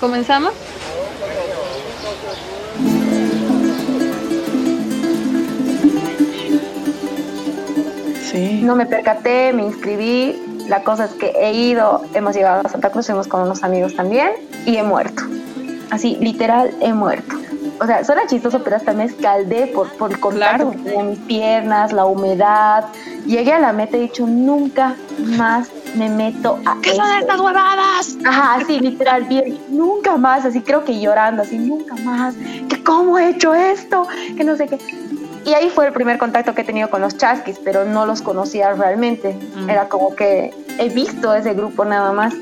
¿Comenzamos? Sí. No me percaté, me inscribí. La cosa es que he ido, hemos llegado a Santa Cruz, hemos con unos amigos también y he muerto. Así, literal, he muerto. O sea, suena chistoso, pero hasta me escaldé por, por el contacto de mis piernas, la humedad. Llegué a la meta y he dicho, nunca más me meto a. ¿Qué son estas huevadas? Ajá, así, literal, bien, nunca más, así creo que llorando, así, nunca más, que cómo he hecho esto, que no sé qué. Y ahí fue el primer contacto que he tenido con los chasquis, pero no los conocía realmente. Mm. Era como que he visto ese grupo nada más.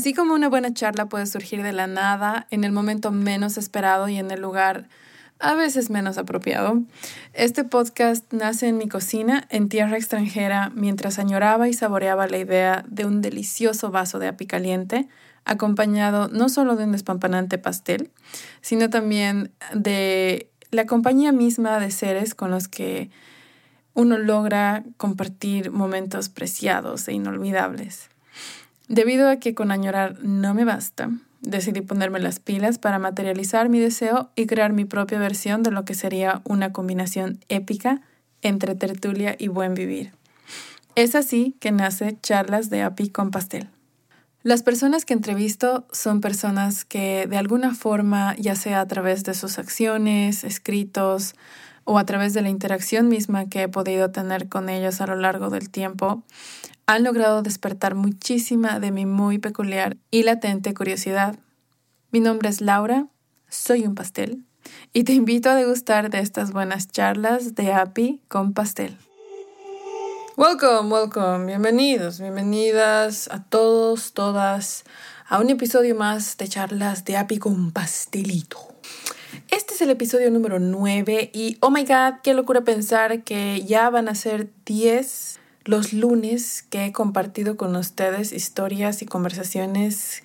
Así como una buena charla puede surgir de la nada, en el momento menos esperado y en el lugar a veces menos apropiado, este podcast nace en mi cocina en tierra extranjera mientras añoraba y saboreaba la idea de un delicioso vaso de api caliente, acompañado no solo de un despampanante pastel, sino también de la compañía misma de seres con los que uno logra compartir momentos preciados e inolvidables. Debido a que con añorar no me basta, decidí ponerme las pilas para materializar mi deseo y crear mi propia versión de lo que sería una combinación épica entre tertulia y buen vivir. Es así que nace Charlas de API con Pastel. Las personas que entrevisto son personas que de alguna forma, ya sea a través de sus acciones, escritos o a través de la interacción misma que he podido tener con ellos a lo largo del tiempo, han logrado despertar muchísima de mi muy peculiar y latente curiosidad. Mi nombre es Laura, soy un pastel y te invito a degustar de estas buenas charlas de API con pastel. Welcome, welcome, bienvenidos, bienvenidas a todos, todas a un episodio más de charlas de API con pastelito. Este es el episodio número 9 y oh my god, qué locura pensar que ya van a ser 10 los lunes que he compartido con ustedes historias y conversaciones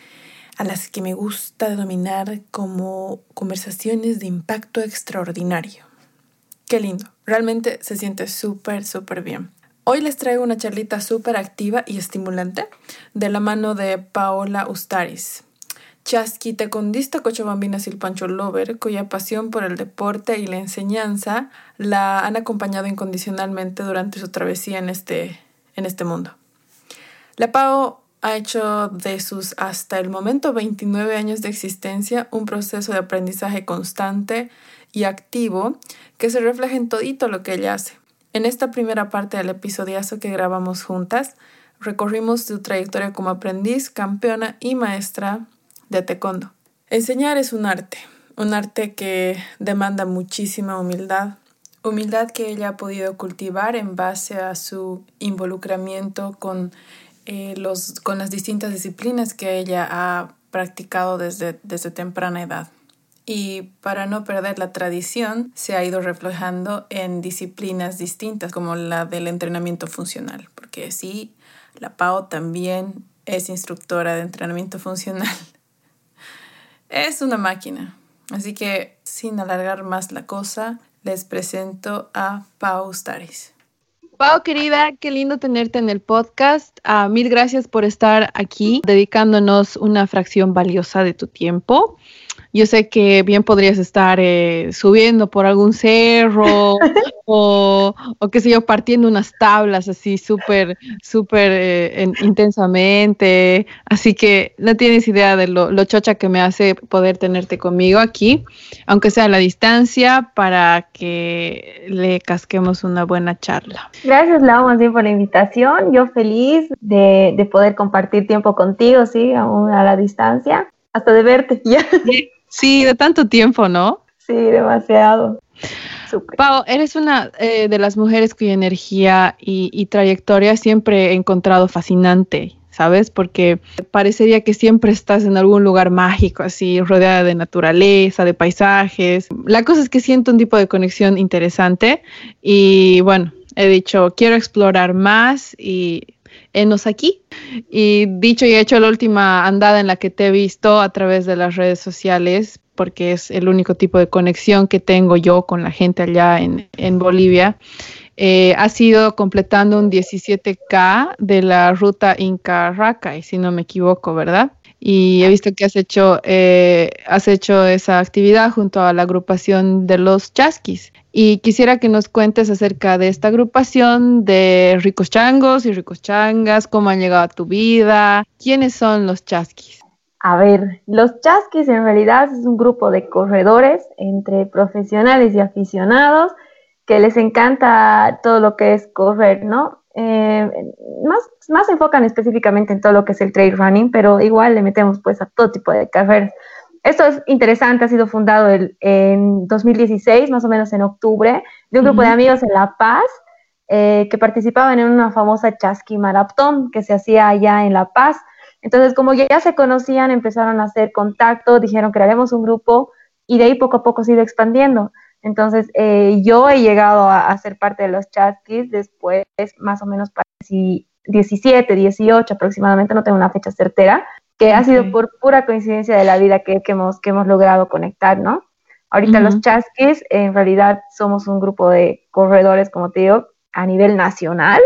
a las que me gusta denominar como conversaciones de impacto extraordinario. Qué lindo, realmente se siente súper, súper bien. Hoy les traigo una charlita súper activa y estimulante de la mano de Paola Ustaris, chasquita condista cochabambina silpancho lover, cuya pasión por el deporte y la enseñanza la han acompañado incondicionalmente durante su travesía en este, en este mundo. La PAO ha hecho de sus hasta el momento 29 años de existencia un proceso de aprendizaje constante y activo que se refleja en todito lo que ella hace. En esta primera parte del episodiazo que grabamos juntas, recorrimos su trayectoria como aprendiz, campeona y maestra de taekwondo. Enseñar es un arte, un arte que demanda muchísima humildad, humildad que ella ha podido cultivar en base a su involucramiento con, eh, los, con las distintas disciplinas que ella ha practicado desde, desde temprana edad. Y para no perder la tradición, se ha ido reflejando en disciplinas distintas, como la del entrenamiento funcional, porque sí, la PAO también es instructora de entrenamiento funcional es una máquina. Así que sin alargar más la cosa, les presento a Pau Staris. Pau, querida, qué lindo tenerte en el podcast. Ah, mil gracias por estar aquí, dedicándonos una fracción valiosa de tu tiempo. Yo sé que bien podrías estar eh, subiendo por algún cerro o, o, qué sé yo, partiendo unas tablas así súper, súper eh, intensamente. Así que no tienes idea de lo, lo, chocha que me hace poder tenerte conmigo aquí, aunque sea a la distancia, para que le casquemos una buena charla. Gracias, Lau, más bien por la invitación. Yo feliz de, de poder compartir tiempo contigo, sí, aún a la distancia hasta de verte. ¿ya? Sí, de tanto tiempo, ¿no? Sí, demasiado. Pau, eres una eh, de las mujeres cuya energía y, trayectoria siempre he encontrado fascinante. ¿sabes? Porque parecería que siempre estás en algún lugar mágico, así, rodeada de naturaleza, de paisajes. La cosa es que siento un tipo de conexión interesante y bueno, he dicho, quiero explorar más y enos aquí. Y dicho y hecho, la última andada en la que te he visto a través de las redes sociales, porque es el único tipo de conexión que tengo yo con la gente allá en, en Bolivia, eh, ha sido completando un 17K de la ruta Inca Racay, si no me equivoco, ¿verdad? Y he visto que has hecho, eh, has hecho esa actividad junto a la agrupación de los Chasquis. Y quisiera que nos cuentes acerca de esta agrupación de ricos changos y ricos changas, cómo han llegado a tu vida, quiénes son los Chasquis. A ver, los Chasquis en realidad es un grupo de corredores entre profesionales y aficionados que les encanta todo lo que es correr, ¿no? Eh, más, más se enfocan específicamente en todo lo que es el trail running, pero igual le metemos pues a todo tipo de carreras. Esto es interesante, ha sido fundado el, en 2016, más o menos en octubre, de un grupo de amigos en La Paz eh, que participaban en una famosa chasqui maratón que se hacía allá en La Paz. Entonces, como ya se conocían, empezaron a hacer contacto, dijeron que crearemos un grupo y de ahí poco a poco se ha ido expandiendo. Entonces, eh, yo he llegado a, ser parte de los chasquis después, más o menos para 17, 18 aproximadamente, no tengo una fecha certera, que ha sido por pura coincidencia de la vida que, hemos, que hemos logrado conectar, ¿no? Ahorita los chasquis, en realidad somos un grupo de corredores, como te digo, a nivel nacional.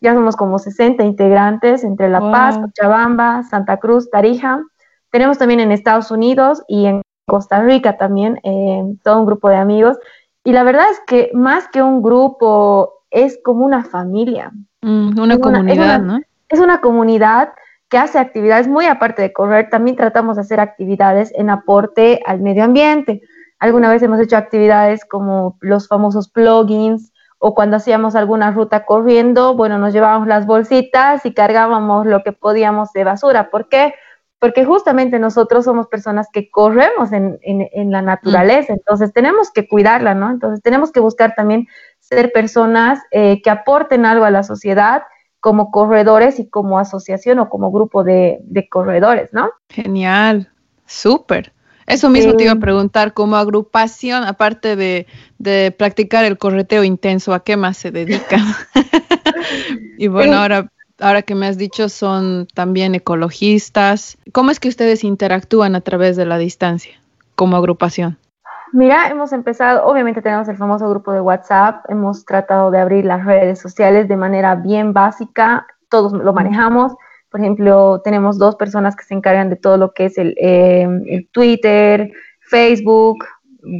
Ya somos como 60 integrantes entre La Paz, Cochabamba, Santa Cruz, Tarija. Tenemos también en Estados Unidos y en Costa Rica también, eh, todo un grupo de amigos. Y la verdad es que más que un grupo, es como una familia. Mm, una comunidad, ¿no? Es una comunidad que hace actividades muy aparte de correr. También tratamos de hacer actividades en aporte al medio ambiente. Alguna vez hemos hecho actividades como los famosos plugins o cuando hacíamos alguna ruta corriendo, bueno, nos llevábamos las bolsitas y cargábamos lo que podíamos de basura. ¿Por qué? porque justamente nosotros somos personas que corremos en, la naturaleza, entonces tenemos que cuidarla, ¿no? Entonces tenemos que buscar también ser personas eh, que aporten algo a la sociedad como corredores y como asociación o como grupo de, corredores, ¿no? Genial, súper. Eso mismo te iba a preguntar, como agrupación, aparte de, de, practicar el correteo intenso, ¿a qué más se dedica? y bueno, ahora ahora que me has dicho, son también ecologistas. ¿Cómo es que ustedes interactúan a través de la distancia como agrupación? Mira, hemos empezado, obviamente tenemos el famoso grupo de WhatsApp, hemos tratado de abrir las redes sociales de manera bien básica, todos lo manejamos. Por ejemplo, tenemos dos personas que se encargan de todo lo que es el, em, Twitter, Facebook,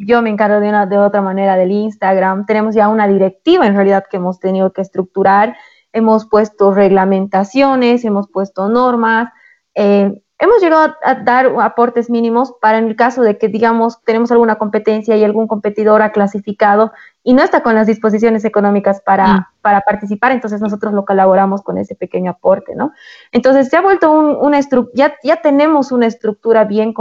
yo me encargo de una de otra manera del Instagram. Tenemos ya una directiva en realidad que hemos tenido que estructurar hemos puesto reglamentaciones, hemos puesto normas, eh, hemos llegado a, dar aportes mínimos para en el caso de que, digamos, tenemos alguna competencia y algún competidor ha clasificado y no está con las disposiciones económicas para, mm. para participar, entonces nosotros lo colaboramos con ese pequeño aporte, ¿no? Entonces se ha vuelto una estructura, ya, tenemos una estructura bien,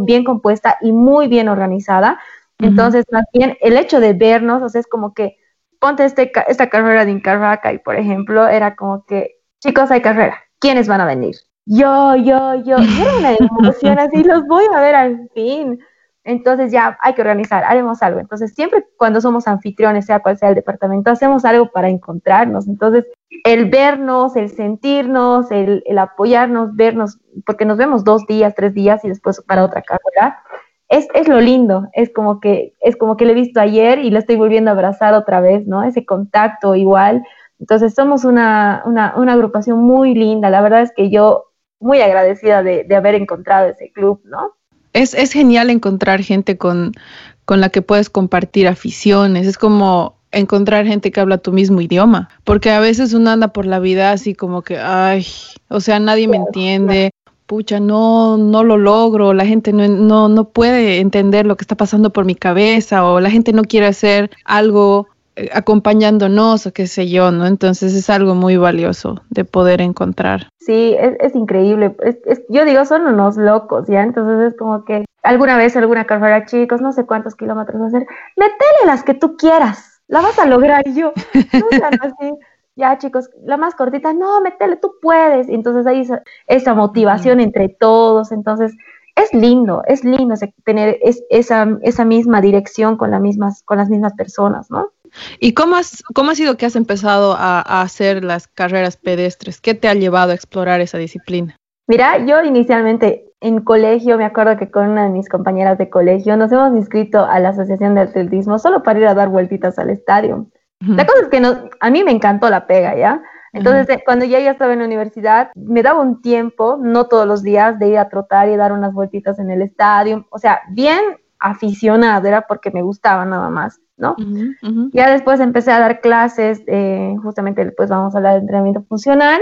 bien compuesta y muy bien organizada, entonces más bien el hecho de vernos, o sea, es como que ponte este, esta carrera de Incarraca y, por ejemplo, era como que, chicos, hay carrera, ¿quiénes van a venir? Yo, yo, yo, era una emoción así, los voy a ver al fin. Entonces ya hay que organizar, haremos algo. Entonces siempre cuando somos anfitriones, sea cual sea el departamento, hacemos algo para encontrarnos. Entonces el vernos, el sentirnos, el, el apoyarnos, vernos, porque nos vemos dos días, tres días y después para otra carrera, es, es, lo lindo, es como que es como que lo he visto ayer y lo estoy volviendo a abrazar otra vez, ¿no? Ese contacto igual. Entonces somos una, una, una agrupación muy linda, la verdad es que yo muy agradecida de, de haber encontrado ese club, ¿no? Es, es genial encontrar gente con, con la que puedes compartir aficiones, es como encontrar gente que habla tu mismo idioma, porque a veces uno anda por la vida así como que, ay, o sea, nadie me entiende, pucha, no, no lo logro, la gente no, no, no puede entender lo que está pasando por mi cabeza o la gente no quiere hacer algo acompañándonos o qué sé yo, ¿no? Entonces es algo muy valioso de poder encontrar. Sí, es, es increíble. Es, yo digo, son unos locos, ¿ya? Entonces es como que alguna vez alguna carrera, chicos, no sé cuántos kilómetros va a hacer, metele las que tú quieras, la vas a lograr. Y yo, así ya chicos, la más cortita, no, métele, tú puedes. entonces hay esa, motivación entre todos, entonces es lindo, es lindo tener esa, esa misma dirección con, mismas, con las mismas personas, ¿no? ¿Y cómo, has, cómo ha sido que has empezado a, a, hacer las carreras pedestres? ¿Qué te ha llevado a explorar esa disciplina? Mira, yo inicialmente en colegio, me acuerdo que con una de mis compañeras de colegio nos hemos inscrito a la Asociación de Atletismo solo para ir a dar vueltitas al estadio. La cosa es que no, a mí me encantó la pega, ¿ya? Entonces, eh, cuando ya, ya estaba en la universidad, me daba un tiempo, no todos los días, de ir a trotar y dar unas vueltitas en el estadio. O sea, bien aficionada, era porque me gustaba nada más, ¿no? Ya después empecé a dar clases, eh, justamente después vamos a hablar de entrenamiento funcional,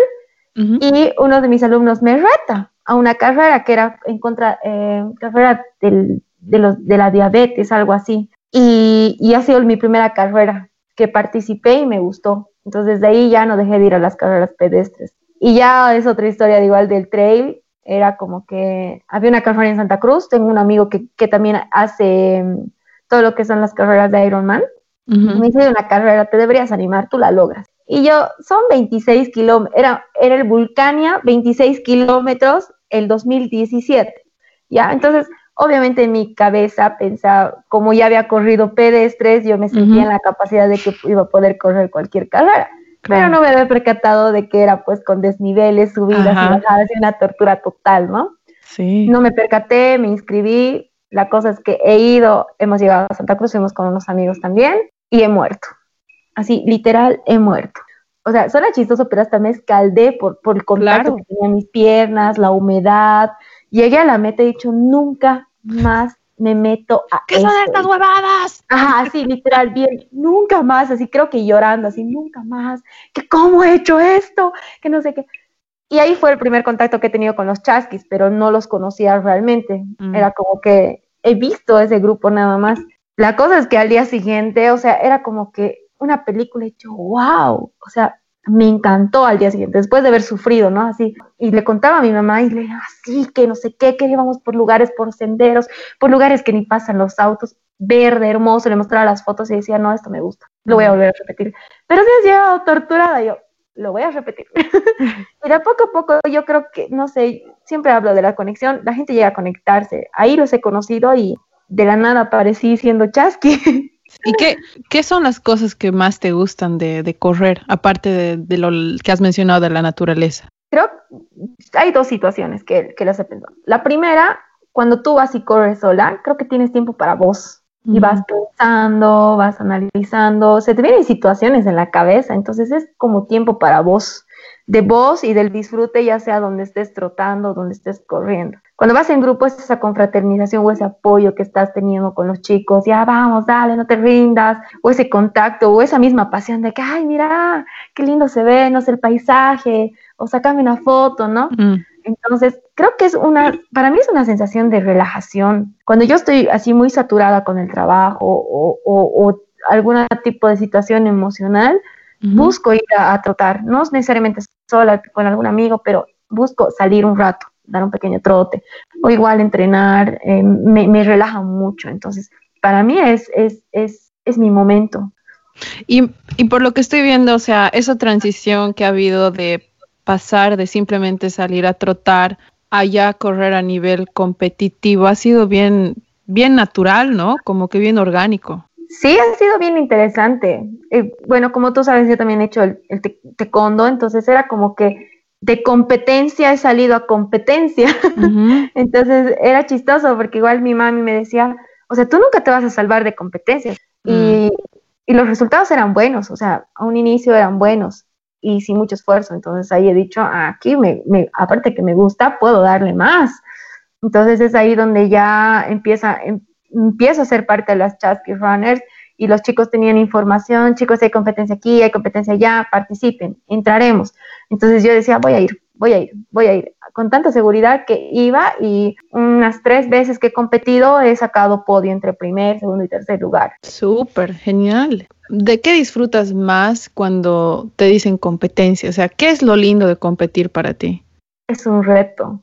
y uno de mis alumnos me reta a una carrera que era en contra, eh, carrera de, los, de la diabetes, algo así. Y, y ha sido mi primera carrera que participé y me gustó. Entonces de ahí ya no dejé de ir a las carreras pedestres. Y ya es otra historia de igual del trail. Era como que había una carrera en Santa Cruz. Tengo un amigo que, que también hace todo lo que son las carreras de Ironman. Me dice una carrera, te deberías animar, tú la logras. Y yo, son 26 kilómetros, era, era el Vulcania, 26 kilómetros el 2017. ¿Ya? Entonces, obviamente en mi cabeza pensaba, como ya había corrido pedestres, yo me sentía en la capacidad de que iba a poder correr cualquier carrera. Pero no me había percatado de que era pues con desniveles, subidas y bajadas y una tortura total, ¿no? Sí. No me percaté, me inscribí. La cosa es que he ido, hemos llegado a Santa Cruz, fuimos con unos amigos también y he muerto. Así, literal, he muerto o sea, suena chistoso, pero hasta me escaldé por, por el contacto que tenía mis piernas, la humedad. Llegué a la meta y he dicho, nunca más me meto a ¿Qué son estas huevadas? Ajá, así, literal, bien, nunca más, así creo que llorando, así, nunca más, que cómo he hecho esto, que no sé qué. Y ahí fue el primer contacto que he tenido con los chasquis, pero no los conocía realmente. Mm. Era como que he visto ese grupo nada más. La cosa es que al día siguiente, o sea, era como que una película hecho, wow, o sea, me encantó al día siguiente, después de haber sufrido, ¿no? Así, y le contaba a mi mamá y le decía, así, que no sé qué, que íbamos por lugares, por senderos, por lugares que ni pasan los autos, verde, hermoso, le mostraba las fotos y decía, no, esto me gusta, lo voy a volver a repetir. Pero si has llegado torturada, yo, lo voy a repetir. de poco a poco, yo creo que, no sé, siempre hablo de la conexión, la gente llega a conectarse, ahí los he conocido y de la nada aparecí siendo chasqui. ¿Y qué, qué son las cosas que más te gustan de, correr, aparte de, lo que has mencionado de la naturaleza? Creo que hay dos situaciones que, que las he pensado. La primera, cuando tú vas y corres sola, creo que tienes tiempo para vos. Y vas pensando, vas analizando, se te vienen situaciones en la cabeza, entonces es como tiempo para vos, de vos y del disfrute, ya sea donde estés trotando, donde estés corriendo. Cuando vas en grupo es esa confraternización o ese apoyo que estás teniendo con los chicos, ya vamos, dale, no te rindas, o ese contacto, o esa misma pasión de que, ay, mira, qué lindo se ve, no sé, el paisaje, o sacame una foto, ¿no? Mm. Entonces, creo que es una, para mí es una sensación de relajación. Cuando yo estoy así muy saturada con el trabajo o, o, algún tipo de situación emocional, busco ir a, a, trotar, no necesariamente sola con algún amigo, pero busco salir un rato dar un pequeño trote, o igual entrenar, eh, me, relaja mucho. Entonces, para mí es, es, es, es mi momento. Y, y, por lo que estoy viendo, o sea, esa transición que ha habido de pasar de simplemente salir a trotar a ya correr a nivel competitivo ha sido bien, bien natural, ¿no? Como que bien orgánico. Sí, ha sido bien interesante. Eh, bueno, como tú sabes, yo también he hecho el, el taekwondo, entonces era como que de competencia he salido a competencia. Entonces era chistoso porque igual mi mami me decía, o sea, tú nunca te vas a salvar de competencias. y, mm. y, los resultados eran buenos, o sea, a un inicio eran buenos y sin mucho esfuerzo. Entonces ahí he dicho, aquí, me, me, aparte que me gusta, puedo darle más. Entonces es ahí donde ya empieza, em, empiezo a ser parte de las Chasky Runners y los chicos tenían información, chicos, hay competencia aquí, hay competencia allá, participen, entraremos. Entonces yo decía, voy a ir, voy a ir, voy a ir, con tanta seguridad que iba y unas tres veces que he competido he sacado podio entre primer, segundo y tercer lugar. Súper, genial. ¿De qué disfrutas más cuando te dicen competencia? O sea, ¿qué es lo lindo de competir para ti? Es un reto.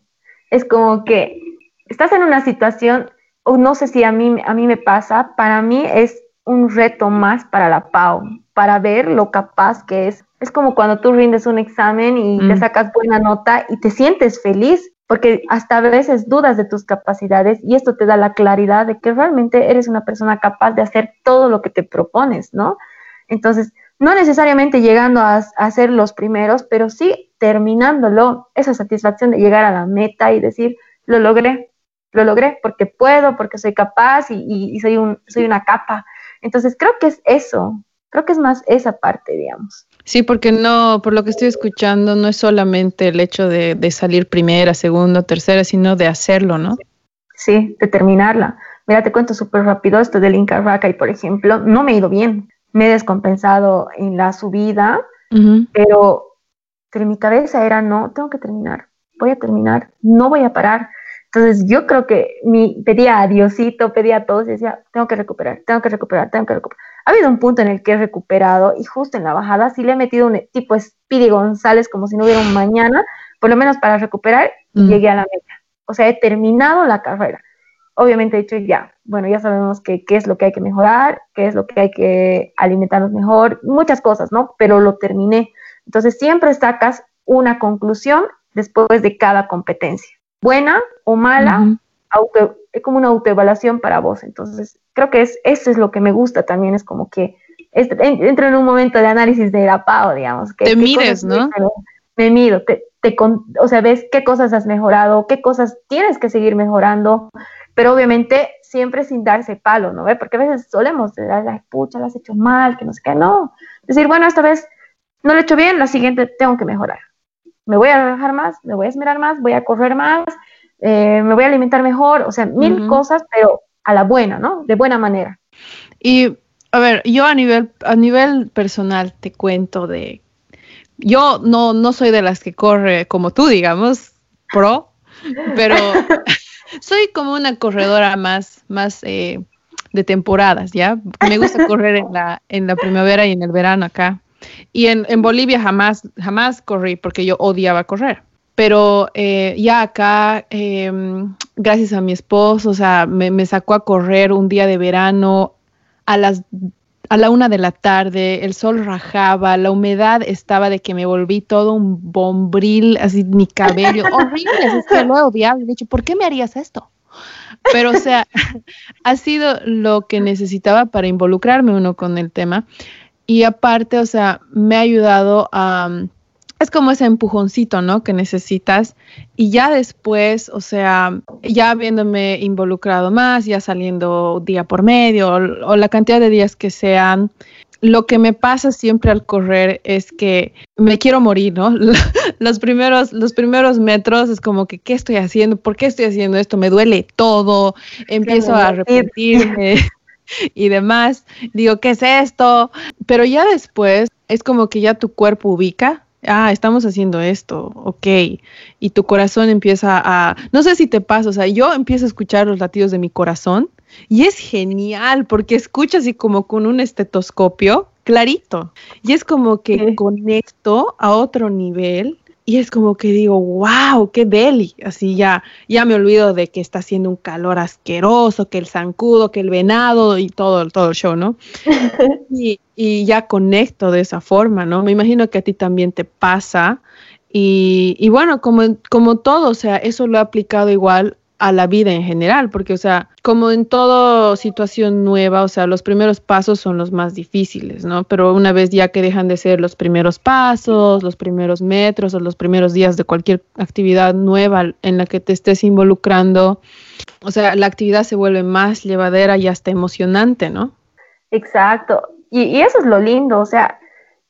Es como que estás en una situación, o no sé si a mí, a mí me pasa, para mí es un reto más para la PAO. para ver lo capaz que es. Es como cuando tú rindes un examen y te mm. sacas buena nota y te sientes feliz, porque hasta a veces dudas de tus capacidades y esto te da la claridad de que realmente eres una persona capaz de hacer todo lo que te propones, ¿no? Entonces, no necesariamente llegando a, ser los primeros, pero sí terminándolo, esa satisfacción de llegar a la meta y decir, lo logré, lo logré porque puedo, porque soy capaz y, soy, un, soy una capa. Entonces creo que es eso, creo que es más esa parte, digamos. Sí, porque no, por lo que estoy escuchando, no es solamente el hecho de, salir primera, segunda, tercera, sino de hacerlo, ¿no? Sí, de terminarla. Mira, te cuento súper rápido esto del Inca y por ejemplo, no me he ido bien. Me he descompensado en la subida, pero, pero mi cabeza era, no, tengo que terminar, voy a terminar, no voy a parar. Entonces yo creo que mi, pedía a Diosito, pedía a todos y decía, tengo que recuperar, tengo que recuperar, tengo que recuperar. Ha habido un punto en el que he recuperado y justo en la bajada sí le he metido un tipo Speedy González como si no hubiera un mañana, por lo menos para recuperar y mm. llegué a la meta. O sea, he terminado la carrera. Obviamente he dicho ya, bueno, ya sabemos qué es lo que hay que mejorar, qué es lo que hay que alimentarnos mejor, muchas cosas, ¿no? Pero lo terminé. Entonces siempre sacas una conclusión después de cada competencia buena o mala, es como una autoevaluación para vos. Entonces, creo que es, eso es lo que me gusta también, es como que entro en un momento de análisis de la PAO, digamos. Que, te mires, ¿no? Me, mido, te, o sea, ves qué cosas has mejorado, qué cosas tienes que seguir mejorando, pero obviamente siempre sin darse palo, ¿no? Porque a veces solemos dar la pucha, la has hecho mal, que no sé qué, no. Decir, bueno, esta vez no lo he hecho bien, la siguiente tengo que mejorar me voy a relajar más, me voy a esmerar más, voy a correr más, eh, me voy a alimentar mejor, o sea, mil cosas, pero a la buena, ¿no? De buena manera. Y, a ver, yo a nivel, a nivel personal te cuento de, yo no, no soy de las que corre como tú, digamos, pro, pero soy como una corredora más, más eh, de temporadas, ¿ya? Me gusta correr en la, en la primavera y en el verano acá. Y en, en Bolivia jamás, jamás corrí porque yo odiaba correr. Pero eh, ya acá, em, gracias a mi esposo, o sea, me, me, sacó a correr un día de verano a las a la una de la tarde, el sol rajaba, la humedad estaba de que me volví todo un bombril, así mi cabello, horrible, es que lo he odiado. De hecho, ¿por qué me harías esto? Pero, o sea, ha sido lo que necesitaba para involucrarme uno con el tema. Y aparte, o sea, me ha ayudado a... Es como ese empujoncito, ¿no? Que necesitas. Y ya después, o sea, ya habiéndome involucrado más, ya saliendo día por medio o, la cantidad de días que sean, lo que me pasa siempre al correr es que me quiero morir, ¿no? Los primeros, los primeros metros es como que, ¿qué estoy haciendo? ¿Por qué estoy haciendo esto? Me duele todo, empiezo a repetirme. y demás. Digo, ¿qué es esto? Pero ya después es como que ya tu cuerpo ubica. Ah, estamos haciendo esto, ok. Y tu corazón empieza a, no sé si te pasa, o sea, yo empiezo a escuchar los latidos de mi corazón y es genial porque escuchas así como con un estetoscopio clarito. Y es como que conecto a otro nivel y es como que digo, wow, qué deli. Así ya, ya me olvido de que está haciendo un calor asqueroso, que el zancudo, que el venado y todo, todo el show, ¿no? y, y, ya conecto de esa forma, ¿no? Me imagino que a ti también te pasa. Y, y bueno, como, como todo, o sea, eso lo he aplicado igual a la vida en general, porque, o sea, como en toda situación nueva, o sea, los primeros pasos son los más difíciles, ¿no? Pero una vez ya que dejan de ser los primeros pasos, los primeros metros o los primeros días de cualquier actividad nueva en la que te estés involucrando, o sea, la actividad se vuelve más llevadera y hasta emocionante, ¿no? Exacto. Y, eso es lo lindo, o sea,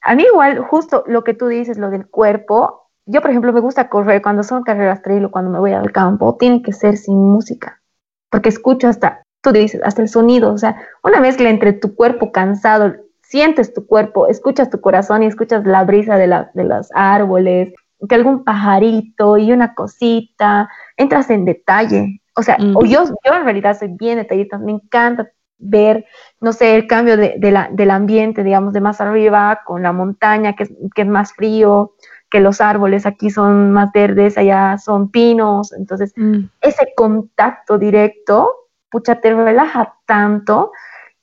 a mí igual, justo lo que tú dices, lo del cuerpo, yo, por ejemplo, me gusta correr cuando son carreras trail o cuando me voy al campo, tiene que ser sin música, porque escucho hasta, tú dices, hasta el sonido, o sea, una mezcla entre tu cuerpo cansado, sientes tu cuerpo, escuchas tu corazón y escuchas la brisa de, la, de los árboles, que algún pajarito y una cosita, entras en detalle. O sea, o yo, yo en realidad soy bien detallista, me encanta ver, no sé, el cambio de, de la, del ambiente, digamos, de más arriba con la montaña, que es, que es más frío, que los árboles aquí son más verdes, allá son pinos, entonces mm. ese contacto directo, pucha, te relaja tanto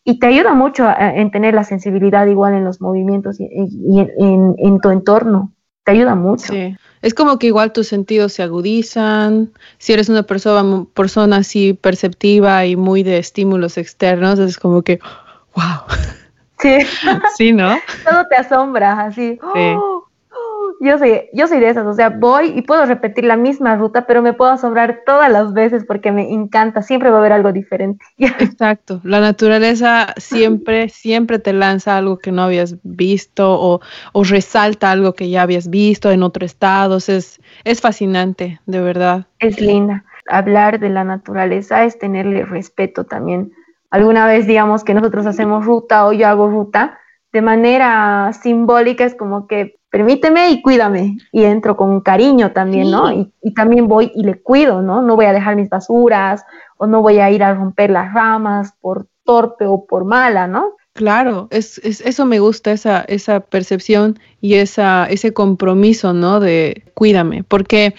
y te ayuda mucho en tener la sensibilidad igual en los movimientos y, en, en, tu entorno. Te ayuda mucho. Sí. Es como que igual tus sentidos se agudizan. Si eres una persona, persona así perceptiva y muy de estímulos externos, es como que, wow. Sí. sí, ¿no? Todo te asombra, así. Sí. ¡Oh! Yo soy, yo soy de esas, o sea, voy y puedo repetir la misma ruta, pero me puedo asombrar todas las veces porque me encanta, siempre va a haber algo diferente. Exacto, la naturaleza siempre, siempre te lanza algo que no habías visto o, o resalta algo que ya habías visto en otro estado, es, es fascinante, de verdad. Es linda. Hablar de la naturaleza es tenerle respeto también. Alguna vez digamos que nosotros hacemos ruta o yo hago ruta, de manera simbólica es como que permíteme y cuídame. Y entro con cariño también, ¿no? Y, también voy y le cuido, ¿no? No voy a dejar mis basuras o no voy a ir a romper las ramas por torpe o por mala, ¿no? Claro, es, eso me gusta, esa, esa percepción y esa, ese compromiso, ¿no? De cuídame, porque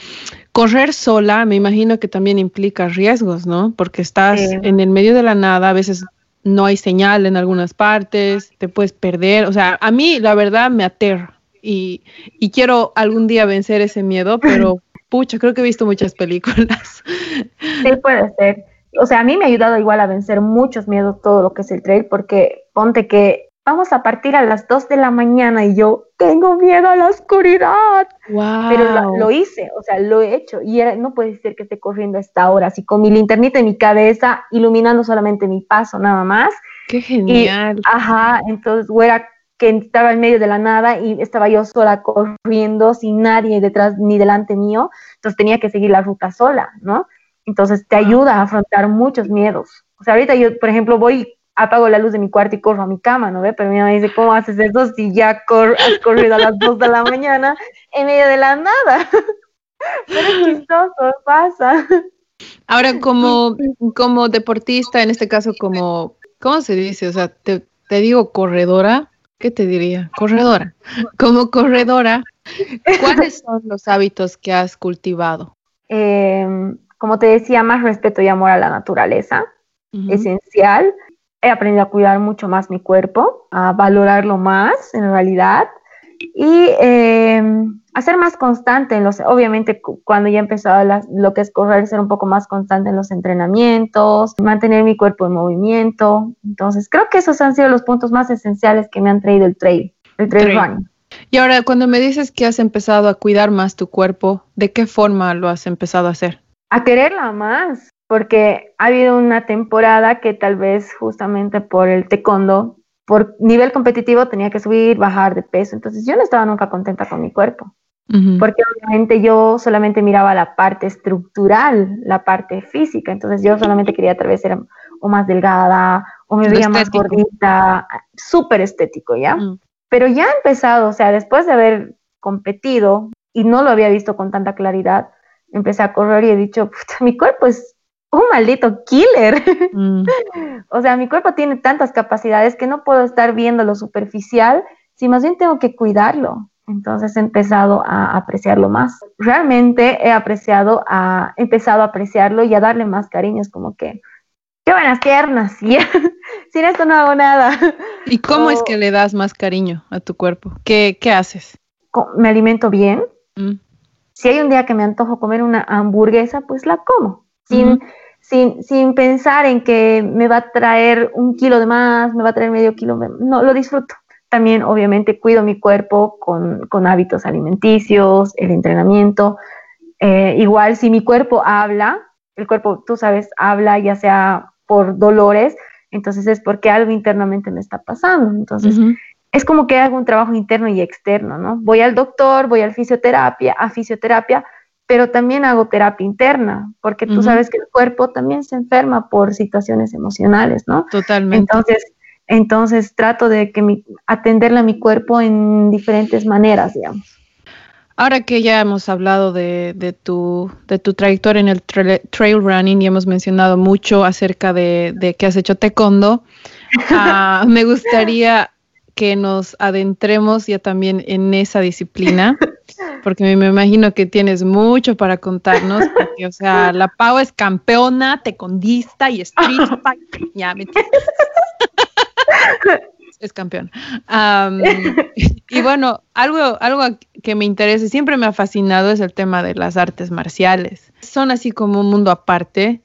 correr sola me imagino que también implica riesgos, ¿no? Porque estás en el medio de la nada, a veces no hay señal en algunas partes, te puedes perder, o sea, a mí la verdad me aterra y, y quiero algún día vencer ese miedo, pero pucha, creo que he visto muchas películas. Sí, puede ser. O sea, a mí me ha ayudado igual a vencer muchos miedos todo lo que es el trail, porque ponte que vamos a partir a las 2 de la mañana y yo tengo miedo a la oscuridad. Pero lo, hice, o sea, lo he hecho. Y era, no puede ser que esté corriendo a esta hora, así con mi linternita en mi cabeza, iluminando solamente mi paso, nada más. Qué genial. ajá, entonces, era que estaba en medio de la nada y estaba yo sola corriendo sin nadie detrás ni delante mío, entonces tenía que seguir la ruta sola, ¿no? Entonces te ayuda a afrontar muchos miedos. O sea, ahorita yo, por ejemplo, voy, apago la luz de mi cuarto y corro a mi cama, ¿no ve? Pero mi mamá dice, ¿cómo haces eso si ya has corrido a las 2 de la mañana en medio de la nada? Pero es chistoso, pasa. Ahora, como, como deportista, en este caso como, ¿cómo se dice? O sea, te, te digo corredora, ¿qué te diría? Corredora. Como corredora, ¿cuáles son los hábitos que has cultivado? Em, como te decía, más respeto y amor a la naturaleza, esencial. He aprendido a cuidar mucho más mi cuerpo, a valorarlo más en realidad y eh, a ser más constante en los, obviamente cuando ya he empezado lo que es correr, ser un poco más constante en los entrenamientos, mantener mi cuerpo en movimiento. Entonces, creo que esos han sido los puntos más esenciales que me han traído el trail, el trail, running. Y ahora, cuando me dices que has empezado a cuidar más tu cuerpo, ¿de qué forma lo has empezado a hacer? A quererla más, porque ha habido una temporada que tal vez justamente por el taekwondo por nivel competitivo tenía que subir, bajar de peso. Entonces yo no estaba nunca contenta con mi cuerpo. Porque obviamente yo solamente miraba la parte estructural, la parte física. Entonces yo solamente quería tal vez ser o más delgada o me veía más gordita, súper estético, ¿ya? Pero ya he empezado, o sea, después de haber competido y no lo había visto con tanta claridad, empecé a correr y he dicho, mi cuerpo es un maldito killer. Mm. o sea, mi cuerpo tiene tantas capacidades que no puedo estar viendo lo superficial, si más bien tengo que cuidarlo. Entonces he empezado a apreciarlo más. Realmente he apreciado, a, he empezado a apreciarlo y a darle más cariños, como que, qué buenas piernas, sin esto no hago nada. ¿Y cómo es que le das más cariño a tu cuerpo? ¿Qué, qué haces? Me alimento bien. Mm. Si hay un día que me antojo comer una hamburguesa, pues la como sin, sin, sin, pensar en que me va a traer un kilo de más, me va a traer medio kilo, no, lo disfruto. También obviamente cuido mi cuerpo con, con hábitos alimenticios, el entrenamiento. Eh, igual si mi cuerpo habla, el cuerpo, tú sabes, habla ya sea por dolores, entonces es porque algo internamente me está pasando. Entonces, es como que hago un trabajo interno y externo, ¿no? Voy al doctor, voy al fisioterapia, a fisioterapia, pero también hago terapia interna, porque tú sabes que el cuerpo también se enferma por situaciones emocionales, ¿no? Totalmente. Entonces, entonces trato de que mi, atenderle a mi cuerpo en diferentes maneras, digamos. Ahora que ya hemos hablado de, de, tu, de tu trayectoria en el trail running y hemos mencionado mucho acerca de, de que has hecho taekwondo, uh, me gustaría que nos adentremos ya también en esa disciplina, porque me imagino que tienes mucho para contarnos, porque, o sea, la Pau es campeona, tecondista y street fighter. Ya, me es campeón. y bueno, algo, algo que me interesa, siempre me ha fascinado es el tema de las artes marciales. Son así como un mundo aparte.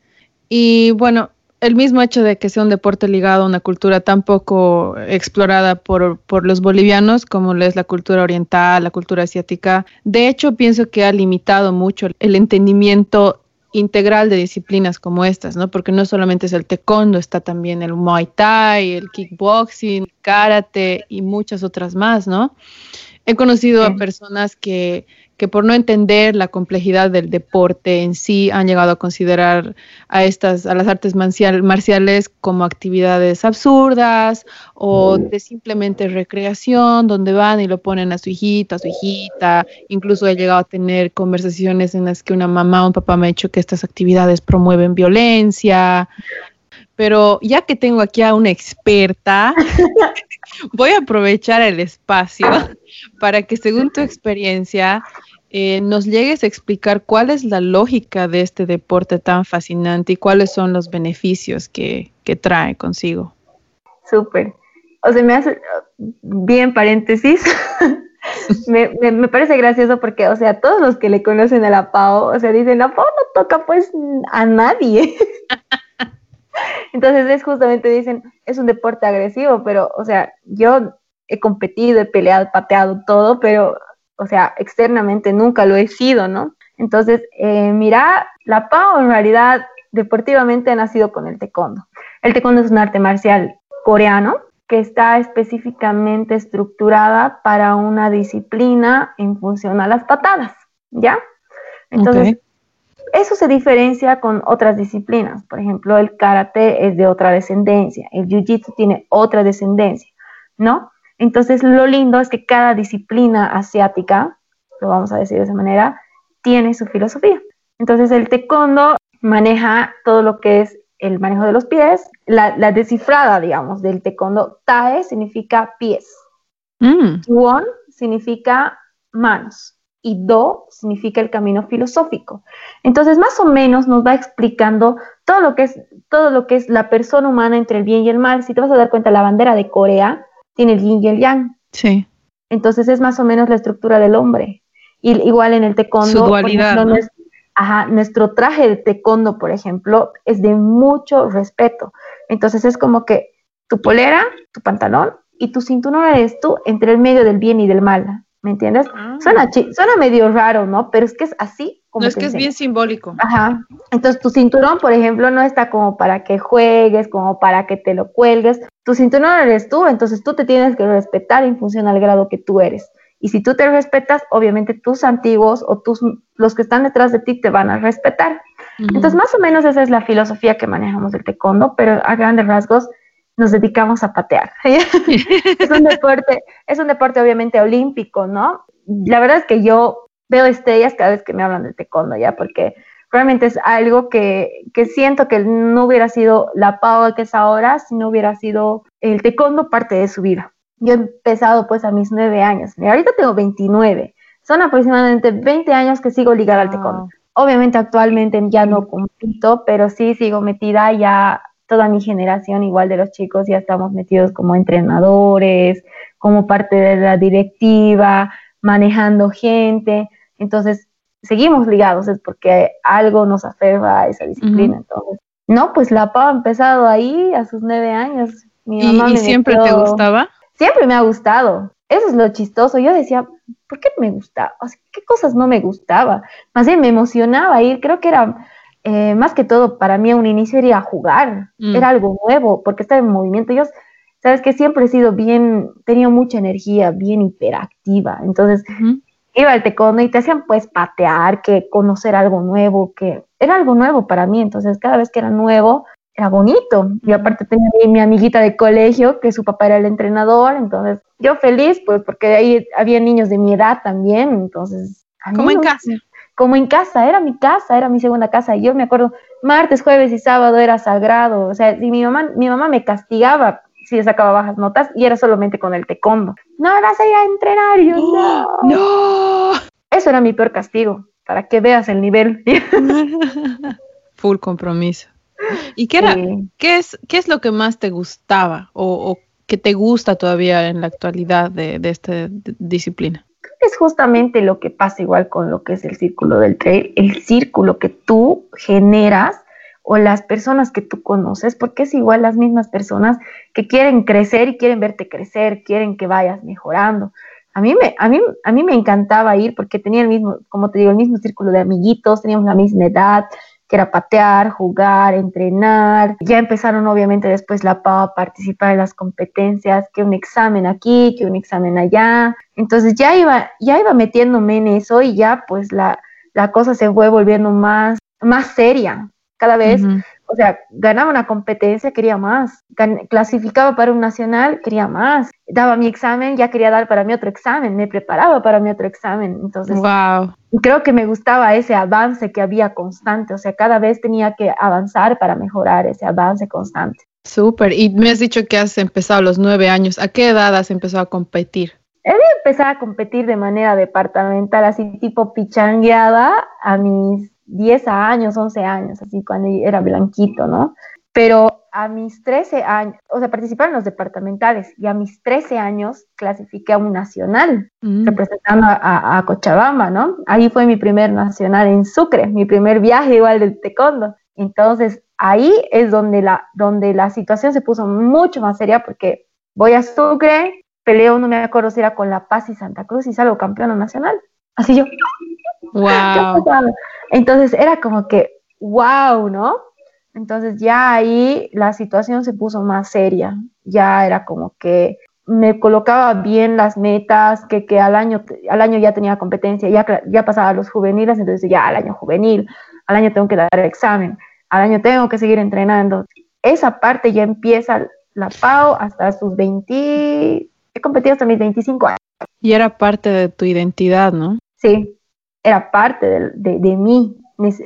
Y bueno, el mismo hecho de que sea un deporte ligado a una cultura tan poco explorada por, por los bolivianos como lo es la cultura oriental, la cultura asiática, de hecho pienso que ha limitado mucho el entendimiento integral de disciplinas como estas, ¿no? Porque no solamente es el taekwondo, está también el muay thai, el kickboxing, karate y muchas otras más, ¿no? He conocido a personas que que por no entender la complejidad del deporte en sí han llegado a considerar a estas a las artes marciales como actividades absurdas o de simplemente recreación donde van y lo ponen a su hijita, a su hijita, incluso he llegado a tener conversaciones en las que una mamá o un papá me ha dicho que estas actividades promueven violencia. Pero ya que tengo aquí a una experta, voy a aprovechar el espacio para que según tu experiencia eh, nos llegues a explicar cuál es la lógica de este deporte tan fascinante y cuáles son los beneficios que, trae consigo. Súper. O sea, me hace bien paréntesis. me, parece gracioso porque, o sea, todos los que le conocen a la Pau, o sea, dicen, la Pau no toca pues a nadie. Entonces es justamente, dicen, es un deporte agresivo, pero, o sea, yo he competido, he peleado, pateado todo, pero o sea, externamente nunca lo he sido, ¿no? Entonces, eh, mira, la PAO en realidad deportivamente ha nacido con el taekwondo. El taekwondo es un arte marcial coreano que está específicamente estructurada para una disciplina en función a las patadas, ¿ya? Entonces, eso se diferencia con otras disciplinas. Por ejemplo, el karate es de otra descendencia, el jiu-jitsu tiene otra descendencia, ¿no? Entonces, lo lindo es que cada disciplina asiática, lo vamos a decir de esa manera, tiene su filosofía. Entonces, el taekwondo maneja todo lo que es el manejo de los pies, la, descifrada, digamos, del taekwondo. Tae significa pies. Mm. Won significa manos. Y Do significa el camino filosófico. Entonces, más o menos nos va explicando todo lo que es, todo lo que es la persona humana entre el bien y el mal. Si te vas a dar cuenta, la bandera de Corea tiene el yin y el yang. Sí. Entonces es más o menos la estructura del hombre. Y, igual en el taekwondo, Su dualidad, ajá, nuestro traje de taekwondo, por ejemplo, es de mucho respeto. Entonces es como que tu polera, tu pantalón y tu cinturón eres tú entre el medio del bien y del mal. ¿Me entiendes? Ah. Suena, suena medio raro, ¿no? Pero es que es así no es que es bien simbólico. Ajá. Entonces tu cinturón, por ejemplo, no está como para que juegues, como para que te lo cuelgues. Tu cinturón eres tú, entonces tú te tienes que respetar en función al grado que tú eres. Y si tú te respetas, obviamente tus antiguos o tus, los que están detrás de ti te van a respetar. Entonces, más o menos esa es la filosofía que manejamos del taekwondo, pero a grandes rasgos nos dedicamos a patear. es un deporte, es un deporte obviamente olímpico, ¿no? La verdad es que yo veo estrellas cada vez que me hablan de taekwondo, ¿ya? Porque realmente es algo que, que siento que no hubiera sido la Pau que es ahora si no hubiera sido el taekwondo parte de su vida. Yo he empezado pues a mis nueve años, y ahorita tengo 29, son aproximadamente 20 años que sigo ligada al taekwondo. Obviamente actualmente ya no compito, pero sí sigo metida ya toda mi generación, igual de los chicos, ya estamos metidos como entrenadores, como parte de la directiva, manejando gente. Entonces, seguimos ligados, es porque algo nos aferra a esa disciplina. Entonces, no, pues la PAO ha empezado ahí a sus nueve años. ¿Y, siempre te gustaba? Siempre me ha gustado. Eso es lo chistoso. Yo decía, ¿por qué me gustaba? O sea, ¿qué cosas no me gustaba? Más bien me emocionaba ir. Creo que era, eh, más que todo, para mí un inicio era jugar. Mm. Era algo nuevo, porque estaba en movimiento. Yo, sabes que siempre he sido bien, tenía mucha energía, bien hiperactiva. Entonces, iba al taekwondo y te hacían pues patear, que conocer algo nuevo, que era algo nuevo para mí, entonces cada vez que era nuevo era bonito. Y aparte tenía mi amiguita de colegio, que su papá era el entrenador, entonces yo feliz, pues porque ahí había niños de mi edad también, entonces... Como en casa. Como en casa, era mi casa, era mi segunda casa. Y yo me acuerdo, martes, jueves y sábado era sagrado. O sea, si mi mamá, mi mamá me castigaba si sacaba bajas notas y era solamente con el taekwondo. No vas a ir a entrenar, yo no. No. Eso era mi peor castigo, para que veas el nivel. Full compromiso. ¿Y qué era? ¿qué, es, ¿Qué es lo que más te gustaba? O, que te gusta todavía en la actualidad de, de esta disciplina? Es justamente lo que pasa igual con lo que es el círculo del trail, el círculo que tú generas o las personas que tú conoces, porque es igual las mismas personas que quieren crecer y quieren verte crecer, quieren que vayas mejorando. A mí me, a mí, a mí me encantaba ir porque tenía el mismo, como te digo, el mismo círculo de amiguitos, teníamos la misma edad, era patear, jugar, entrenar. Ya empezaron obviamente después la PAO a participar en las competencias, que un examen aquí, que un examen allá. Entonces ya iba, ya iba metiéndome en eso y ya pues la, la cosa se fue volviendo más, más seria, cada vez, o sea, ganaba una competencia, quería más. clasificaba para un nacional, quería más. Daba mi examen, ya quería dar para mi otro examen. Me preparaba para mi otro examen. Entonces, wow. creo que me gustaba ese avance que había constante. O sea, cada vez tenía que avanzar para mejorar ese avance constante. Súper. Y me has dicho que has empezado a los nueve años. ¿A qué edad has empezado a competir? He empezado a competir de manera departamental, así tipo pichangueada a mis 10 años, 11 años, así cuando era blanquito, ¿no? Pero a mis 13 años, o sea, participé en los departamentales y a mis 13 años clasifiqué a un nacional, mm. representando a, Cochabamba, ¿no? Ahí fue mi primer nacional en Sucre, mi primer viaje igual del taekwondo. Entonces, ahí es donde la, donde la situación se puso mucho más seria porque voy a Sucre, peleo, no me acuerdo si era con La Paz y Santa Cruz y salgo campeona nacional. Así yo. Wow. Entonces era como que, wow, ¿no? Entonces ya ahí la situación se puso más seria. Ya era como que me colocaba bien las metas, que, que al, año, al año ya tenía competencia, ya, ya pasaba a los juveniles, entonces ya al año juvenil, al año tengo que dar el examen, al año tengo que seguir entrenando. Esa parte ya empieza la PAO hasta sus 20, he competido hasta mis 25 años. Y era parte de tu identidad, ¿no? Sí, era parte de, de, mí.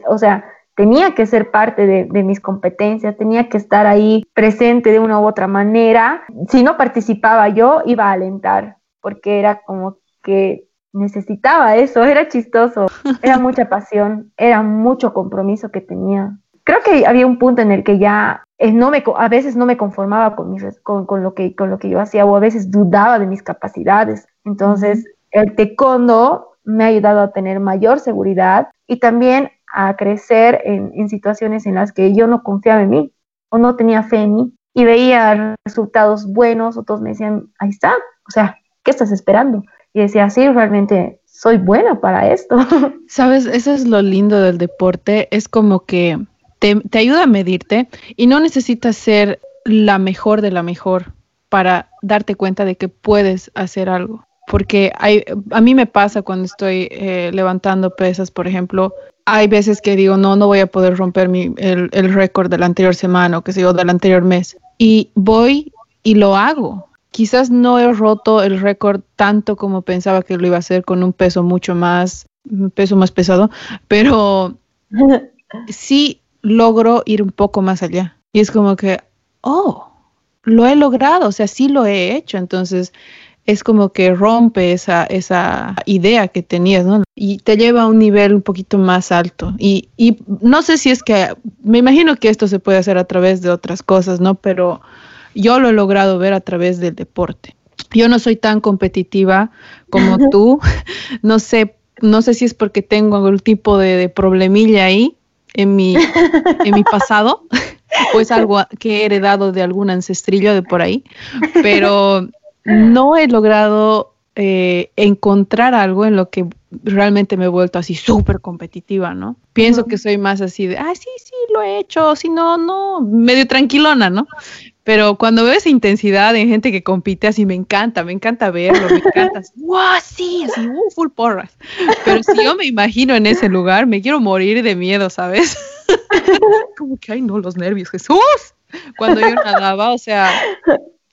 O sea, tenía que ser parte de, de, mis competencias, tenía que estar ahí presente de una u otra manera. Si no participaba yo, iba a alentar, porque era como que necesitaba eso, era chistoso, era mucha pasión, era mucho compromiso que tenía. Creo que había un punto en el que ya eh, no me, a veces no me conformaba con, mis, con, con, lo que, con lo que yo hacía o a veces dudaba de mis capacidades. Entonces, el taekwondo me ha ayudado a tener mayor seguridad y también a crecer en, situaciones en las que yo no confiaba en mí o no tenía fe en mí y veía resultados buenos, otros me decían, ahí está, o sea, ¿qué estás esperando? Y decía, sí, realmente soy buena para esto. Sabes, eso es lo lindo del deporte, es como que te, te ayuda a medirte y no necesitas ser la mejor de la mejor para darte cuenta de que puedes hacer algo porque hay, a mí me pasa cuando estoy eh, levantando pesas, por ejemplo, hay veces que digo, no, no voy a poder romper mi, el, el récord de la anterior semana o que sé yo, del anterior mes. Y voy y lo hago. Quizás no he roto el récord tanto como pensaba que lo iba a hacer con un peso mucho más, un peso más pesado, pero sí logro ir un poco más allá. Y es como que, oh, lo he logrado, o sea, sí lo he hecho. Entonces, es como que rompe esa, esa idea que tenías, ¿no? Y te lleva a un nivel un poquito más alto. Y, y no sé si es que, me imagino que esto se puede hacer a través de otras cosas, ¿no? Pero yo lo he logrado ver a través del deporte. Yo no soy tan competitiva como tú. No sé, no sé si es porque tengo algún tipo de, de problemilla ahí en mi, en mi pasado o es algo que he heredado de algún ancestrillo de por ahí, pero no he logrado eh, encontrar algo en lo que realmente me he vuelto así súper competitiva, ¿no? Pienso que soy más así de, ah, sí, sí, lo he hecho, si no, no, medio tranquilona, ¿no? Pero cuando veo esa intensidad en gente que compite así, me encanta, me encanta verlo, me encanta, ¡wow! Sí, así, uh, full porras. Pero si yo me imagino en ese lugar, me quiero morir de miedo, ¿sabes? Como que, ay, no, los nervios, Jesús. Cuando yo nadaba, o sea,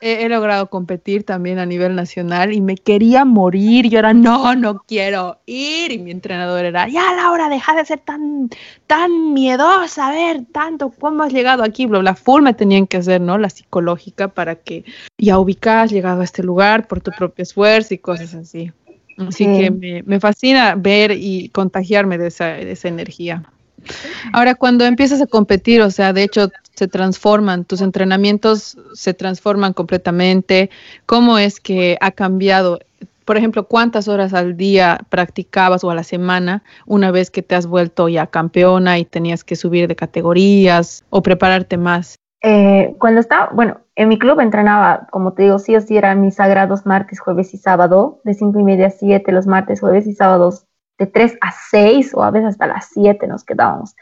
he, logrado competir también a nivel nacional y me quería morir. Yo era, no, no quiero ir. Y mi entrenador era, ya Laura, deja de ser tan, tan miedosa, a ver, tanto, ¿cómo has llegado aquí? La full me tenían que hacer, ¿no? La psicológica para que ya ubicas, llegado a este lugar por tu propio esfuerzo y cosas así. Así que me, me, fascina ver y contagiarme de esa, de esa energía. Ahora, cuando empiezas a competir, o sea, de hecho, se transforman, tus entrenamientos se transforman completamente. ¿Cómo es que ha cambiado? Por ejemplo, ¿cuántas horas al día practicabas o a la semana una vez que te has vuelto ya campeona y tenías que subir de categorías o prepararte más? Eh, cuando estaba, bueno, en mi club entrenaba, como te digo, sí o sí eran mis sagrados martes, jueves y sábado, de cinco y media a siete los martes, jueves y sábados, de 3 a 6 o a veces hasta las 7 nos quedábamos.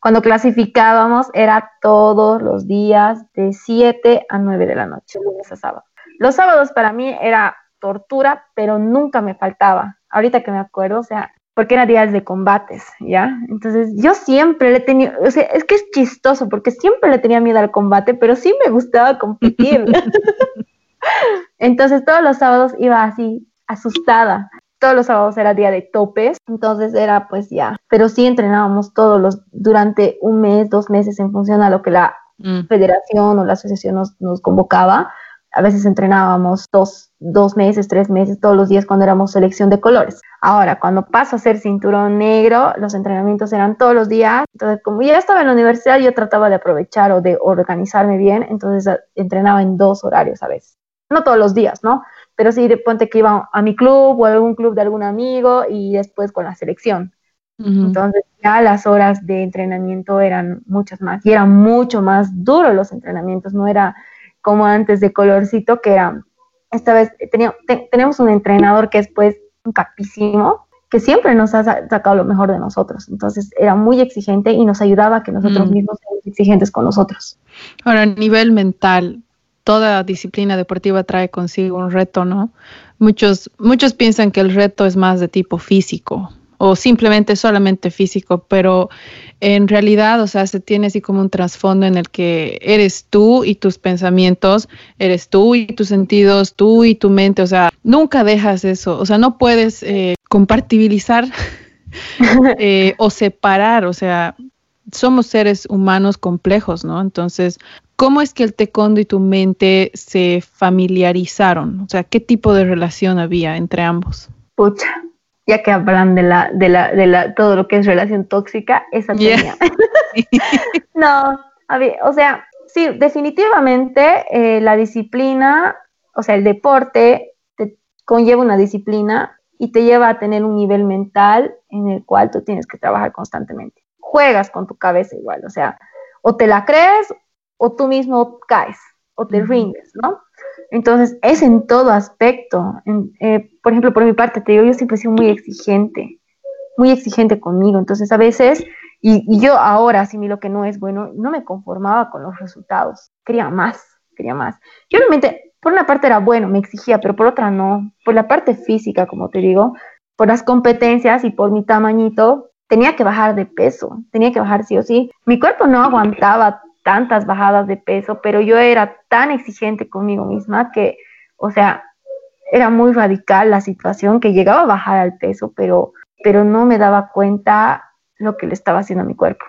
Cuando clasificábamos era todos los días de 7 a 9 de la noche, lunes a sábado. Los sábados para mí era tortura, pero nunca me faltaba. Ahorita que me acuerdo, o sea, porque eran días de combates, ¿ya? Entonces yo siempre le tenía, o sea, es que es chistoso porque siempre le tenía miedo al combate, pero sí me gustaba competir. Entonces todos los sábados iba así, asustada todos los sábados era día de topes, entonces era pues ya, pero sí entrenábamos todos los, durante un mes, dos meses en función a lo que la mm. federación o la asociación nos, convocaba. A veces entrenábamos dos, dos meses, tres meses, todos los días cuando éramos selección de colores. Ahora, cuando paso a ser cinturón negro, los entrenamientos eran todos los días. Entonces, como ya estaba en la universidad, yo trataba de aprovechar o de organizarme bien, entonces entrenaba en dos horarios a veces. No todos los días, ¿no? Pero sí, de ponte que iba a mi club o a algún club de algún amigo y después con la selección. Entonces ya las horas de entrenamiento eran muchas más y eran mucho más duros los entrenamientos, no era como antes de colorcito que era, esta vez tenía, tenemos un entrenador que es pues un capísimo, que siempre nos ha sacado lo mejor de nosotros. Entonces era muy exigente y nos ayudaba a que nosotros mismos seamos exigentes con nosotros. Ahora, a nivel mental, toda disciplina deportiva trae consigo un reto, ¿no? Muchos, muchos piensan que el reto es más de tipo físico o simplemente solamente físico, pero en realidad, o sea, se tiene así como un trasfondo en el que eres tú y tus pensamientos, eres tú y tus sentidos, tú y tu mente, o sea, nunca dejas eso, o sea, no puedes eh, compartibilizar eh, o separar, o sea, somos seres humanos complejos, ¿no? Entonces, ¿cómo es que el taekwondo y tu mente se familiarizaron? O sea, ¿qué tipo de relación había entre ambos? Pucha, ya que hablan de la, de la, de la, todo lo que es relación tóxica, esa tenía. no, o sea, sí, definitivamente eh, la disciplina, o sea, el deporte te conlleva una disciplina y te lleva a tener un nivel mental en el cual tú tienes que trabajar constantemente juegas con tu cabeza igual, o sea, o te la crees o tú mismo caes o te rindes, ¿no? Entonces, es en todo aspecto. Eh, por ejemplo, por mi parte, te digo, yo siempre he sido muy exigente, muy exigente conmigo. Entonces, a veces, y, yo ahora lo que no es bueno, no me conformaba con los resultados. Quería más, quería más. Yo realmente, por una parte era bueno, me exigía, pero por otra no. Por la parte física, como te digo, por las competencias y por mi tamañito, tenía que bajar de peso, tenía que bajar sí o sí. Mi cuerpo no aguantaba tantas bajadas de peso, pero yo era tan exigente conmigo misma que, o sea, era muy radical la situación que llegaba a bajar al peso, pero, pero no me daba cuenta lo que le estaba haciendo a mi cuerpo.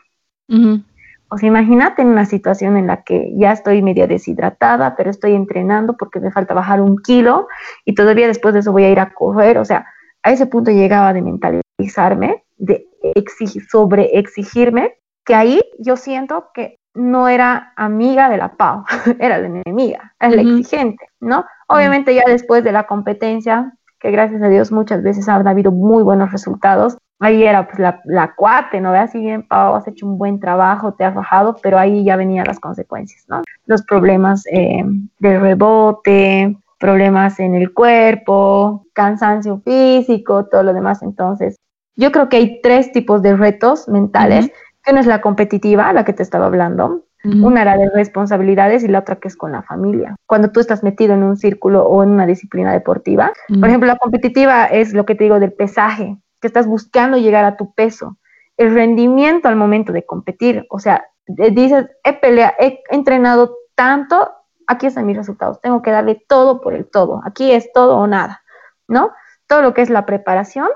O sea, imagínate en una situación en la que ya estoy media deshidratada, pero estoy entrenando porque me falta bajar un kilo y todavía después de eso voy a ir a correr. O sea, a ese punto llegaba de mentalizarme de exigir, sobre exigirme, que ahí yo siento que no era amiga de la Pau, era la enemiga, era la exigente, ¿no? Obviamente ya después de la competencia, que gracias a Dios muchas veces han habido muy buenos resultados, ahí era pues la, la cuate, ¿no? Así bien, Pau, has hecho un buen trabajo, te has bajado, pero ahí ya venían las consecuencias, ¿no? Los problemas eh, de rebote, problemas en el cuerpo, cansancio físico, todo lo demás. Entonces, yo creo que hay tres tipos de retos mentales, que una es la competitiva, la que te estaba hablando, una era de responsabilidades y la otra que es con la familia. Cuando tú estás metido en un círculo o en una disciplina deportiva, por ejemplo, la competitiva es lo que te digo del pesaje, que estás buscando llegar a tu peso, el rendimiento al momento de competir, o sea, dices, he peleado, he entrenado tanto, aquí están mis resultados, tengo que darle todo por el todo, aquí es todo o nada, ¿no? Todo lo que es la preparación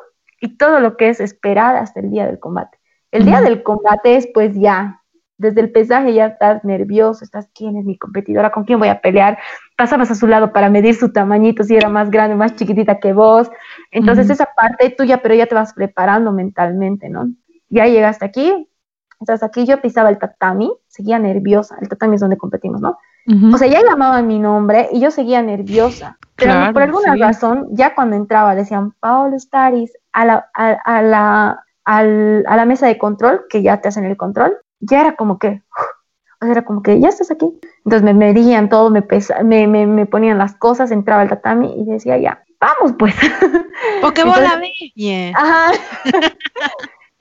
y todo lo que es esperar hasta el día del combate. El día del combate es pues ya, desde el pesaje ya estás nervioso, estás, ¿quién es mi competidora? ¿Con quién voy a pelear? Pasabas a su lado para medir su tamañito, si era más grande, más chiquitita que vos. Entonces esa parte tuya, pero ya te vas preparando mentalmente, ¿no? Ya llegaste aquí, Entonces aquí yo pisaba el tatami, seguía nerviosa, el tatami es donde competimos, ¿no? O sea, ya llamaban mi nombre y yo seguía nerviosa. Pero por alguna razón, ya cuando entraba decían, Paolo Staris, a la, a, la, a la mesa de control, que ya te hacen el control, ya era como que, o sea, era como que ya estás aquí. Entonces me medían todo, me, pesa, me, me, me, ponían las cosas, entraba el tatami y decía, ya, vamos pues. Pokébola bien. Ajá.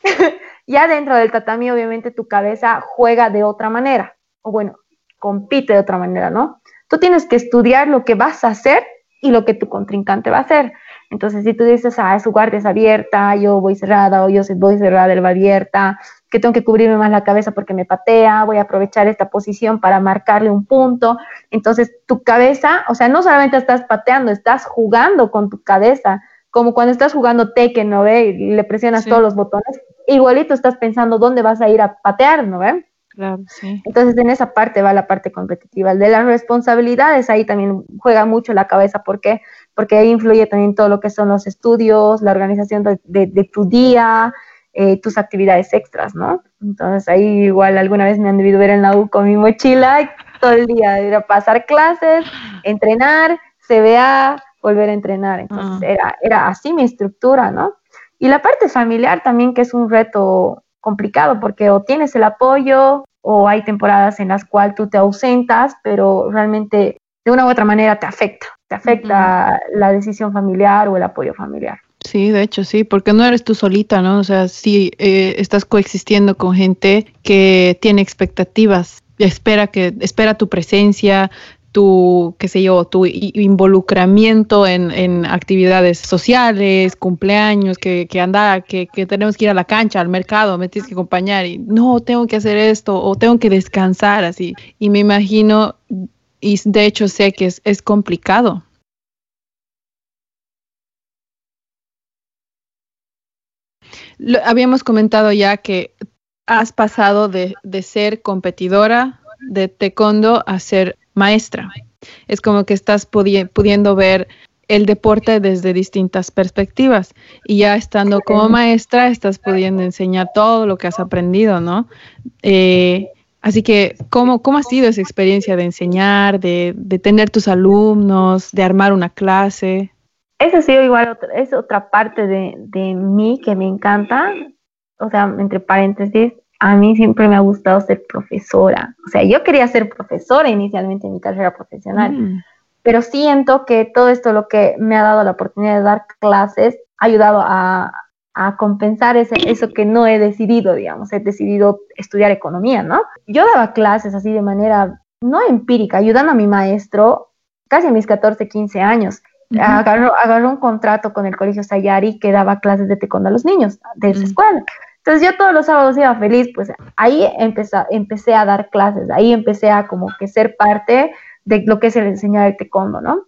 ya dentro del tatami, obviamente, tu cabeza juega de otra manera, o bueno, compite de otra manera, ¿no? Tú tienes que estudiar lo que vas a hacer y lo que tu contrincante va a hacer. Entonces, si tú dices, ah, su guardia es abierta, yo voy cerrada, o yo voy cerrada, él va abierta, que tengo que cubrirme más la cabeza porque me patea, voy a aprovechar esta posición para marcarle un punto. Entonces, tu cabeza, o sea, no solamente estás pateando, estás jugando con tu cabeza, como cuando estás jugando Tekken, ¿no ve? Y le presionas todos los botones, igualito estás pensando dónde vas a ir a patear, ¿no ve? Claro, sí. Entonces, en esa parte va la parte competitiva. de las responsabilidades, ahí también juega mucho la cabeza. ¿Por qué? Porque ahí influye también todo lo que son los estudios, la organización de, tu día, eh, tus actividades extras, ¿no? Entonces, ahí igual alguna vez me han debido ver en la U con mi mochila todo el día, ir a pasar clases, entrenar, CBA, volver a entrenar. Entonces, ah. era, era así mi estructura, ¿no? Y la parte familiar también, que es un reto complicado porque o tienes el apoyo o hay temporadas en las cuales tú te ausentas, pero realmente de una u otra manera te afecta, te afecta la decisión familiar o el apoyo familiar. Sí, de hecho sí, porque no eres tú solita, ¿no? O sea, sí eh, estás coexistiendo con gente que tiene expectativas, espera que espera tu presencia, tu, qué sé yo, tu involucramiento en, actividades sociales, cumpleaños, que, que anda, que, tenemos que ir a la cancha, al mercado, me tienes que acompañar y no, tengo que hacer esto o tengo que descansar así. Y me imagino, y de hecho sé que es, es complicado. habíamos comentado ya que has pasado de, de ser competidora de taekwondo a ser maestra. Es como que estás pudiendo ver el deporte desde distintas perspectivas y ya estando como maestra estás pudiendo enseñar todo lo que has aprendido, ¿no? Eh, así que, ¿cómo, ¿cómo ha sido esa experiencia de enseñar, de, tener tus alumnos, de armar una clase? Esa ha sido igual, es otra parte de, de mí que me encanta, o sea, entre paréntesis, a mí siempre me ha gustado ser profesora. O sea, yo quería ser profesora inicialmente en mi carrera profesional, mm. pero siento que todo esto lo que me ha dado la oportunidad de dar clases ha ayudado a, compensar ese, eso que no he decidido, digamos, he decidido estudiar economía, ¿no? Yo daba clases así de manera no empírica, ayudando a mi maestro casi a mis 14, 15 años. agarró, un contrato con el Colegio Sayari que daba clases de taekwondo a los niños de esa escuela. Entonces yo todos los sábados iba feliz, pues ahí empecé, empecé a dar clases, ahí empecé a como que ser parte de lo que es el enseñar el taekwondo, ¿no?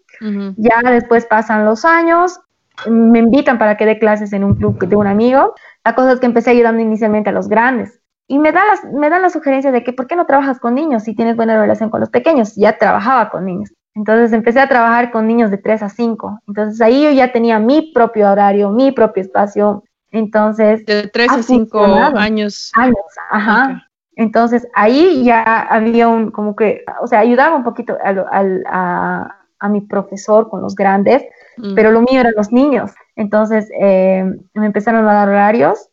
Ya después pasan los años, me invitan para que dé clases en un club de un amigo. La cosa es que empecé ayudando inicialmente a los grandes. Y me, da las, me dan la sugerencia de que, ¿por qué no trabajas con niños si tienes buena relación con los pequeños? Ya trabajaba con niños. Entonces empecé a trabajar con niños de 3 a 5. Entonces ahí yo ya tenía mi propio horario, mi propio espacio, entonces... De tres a cinco años. Años, ajá. Entonces ahí ya había un, como que, o sea, ayudaba un poquito a, a, mi profesor con los grandes, mm. pero lo mío eran los niños. Entonces eh, me empezaron a dar horarios.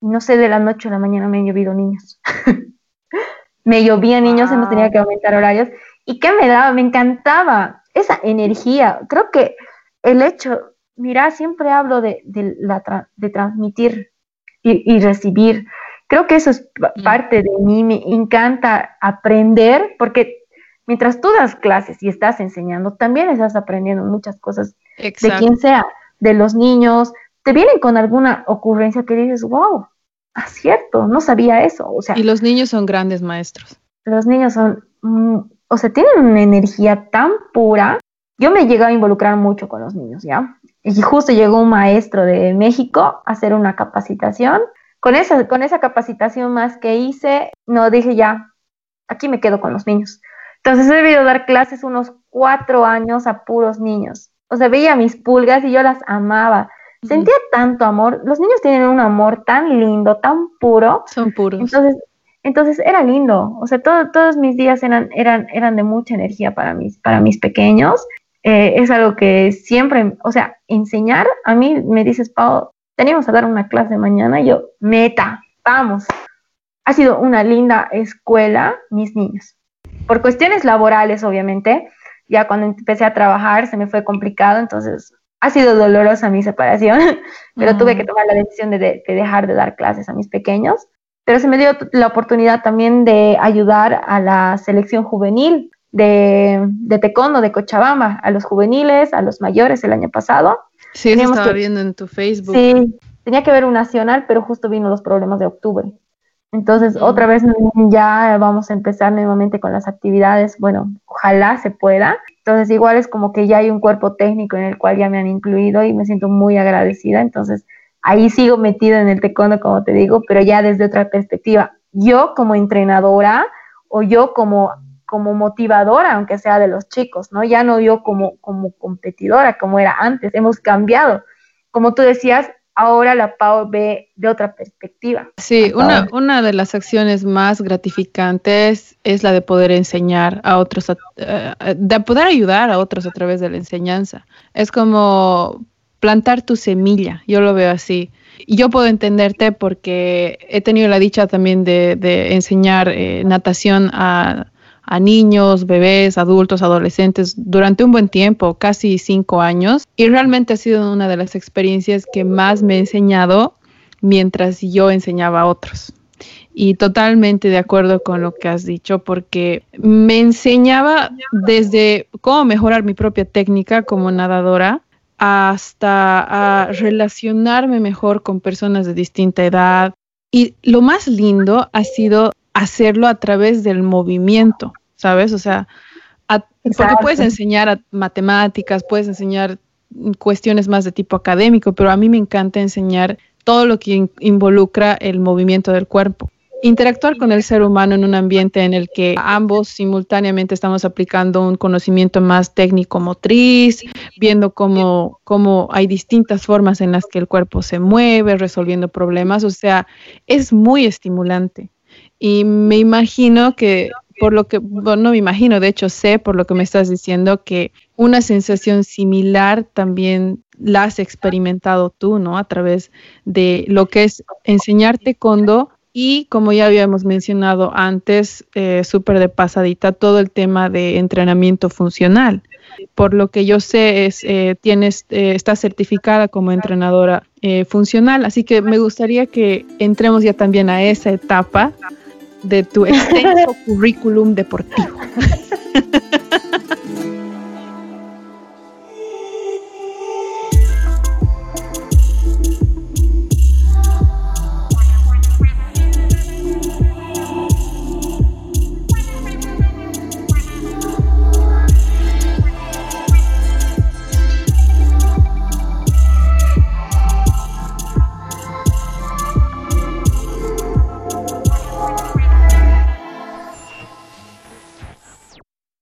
No sé, de la noche a la mañana me han llovido niños. me llovía niños, hemos tenía que aumentar horarios. ¿Y qué me daba? Me encantaba esa energía. Creo que el hecho mira, siempre hablo de, la de transmitir y, recibir. Creo que eso es mm. parte de mí, me encanta aprender porque mientras tú das clases y estás enseñando, también estás aprendiendo muchas cosas de quien sea, de los niños, te vienen con alguna ocurrencia que dices, wow, acierto, no sabía eso. O sea, y los niños son grandes maestros. Los niños son, mm, o sea, tienen una energía tan pura. Yo me he llegado a involucrar mucho con los niños, ¿ya? Y justo llegó un maestro de México a hacer una capacitación. Con esa, con esa capacitación más que hice, no dije ya, aquí me quedo con los niños. Entonces he debido dar clases unos cuatro años a puros niños. O sea, veía mis pulgas y yo las amaba. Sentía tanto amor. Los niños tienen un amor tan lindo, tan puro. Son puros. Entonces, entonces era lindo. O sea, todos mis días eran, eran, eran de mucha energía para mis, para mis pequeños. Eh, es algo que siempre, o sea, enseñar, a mí me dices, Pau, teníamos a dar una clase mañana, yo, meta, vamos. Ha sido una linda escuela, mis niños. Por cuestiones laborales, obviamente, ya cuando empecé a trabajar se me fue complicado, entonces ha sido dolorosa mi separación, pero tuve que tomar la decisión de, dejar de dar clases a mis pequeños. Pero se me dio la oportunidad también de ayudar a la selección juvenil de, de Tecondo, de Cochabamba, a los juveniles, a los mayores el año pasado. Sí, eso estaba viendo en tu Facebook. Sí, tenía que ver un nacional, pero justo vino los problemas de octubre. Entonces, otra vez ya vamos a empezar nuevamente con las actividades. Bueno, ojalá se pueda. Entonces, igual es como que ya hay un cuerpo técnico en el cual ya me han incluido y me siento muy agradecida. Entonces, ahí sigo metida en el taekwondo, como te digo, pero ya desde otra perspectiva. Yo como entrenadora o yo como, como motivadora, aunque sea de los chicos, ¿no? Ya no yo como, como competidora, como era antes. Hemos cambiado. Como tú decías, ahora la PAO ve de otra perspectiva. Sí, una, una de las acciones más gratificantes es la de poder enseñar a otros, eh, de poder ayudar a otros a través de la enseñanza. Es como plantar tu semilla, yo lo veo así. Yo puedo entenderte porque he tenido la dicha también de, enseñar eh, natación a a niños, bebés, adultos, adolescentes durante un buen tiempo, casi cinco años, y realmente ha sido una de las experiencias que más me ha enseñado mientras yo enseñaba a otros. Y totalmente de acuerdo con lo que has dicho, porque me enseñaba desde cómo mejorar mi propia técnica como nadadora, hasta relacionarme mejor con personas de distinta edad. Y lo más lindo ha sido hacerlo a través del movimiento. ¿sabes? O sea, porque puedes enseñar matemáticas, puedes enseñar cuestiones más de tipo académico, pero a mí me encanta enseñar todo lo que involucra el movimiento del cuerpo. Interactuar con el ser humano en un ambiente en el que ambos simultáneamente estamos aplicando un conocimiento más técnico motriz, viendo cómo, cómo hay distintas formas en las que el cuerpo se mueve, resolviendo problemas, o sea, es muy estimulante. Y me imagino que por lo que, bueno, no me imagino, de hecho sé por lo que me estás diciendo que una sensación similar también la has experimentado tú, ¿no? A través de lo que es enseñarte condo y como ya habíamos mencionado antes, eh, súper de pasadita, todo el tema de entrenamiento funcional. Por lo que yo sé, es, eh, tienes, eh, estás certificada como entrenadora funcional, así que me gustaría que entremos ya también a esa etapa de tu extenso currículum deportivo.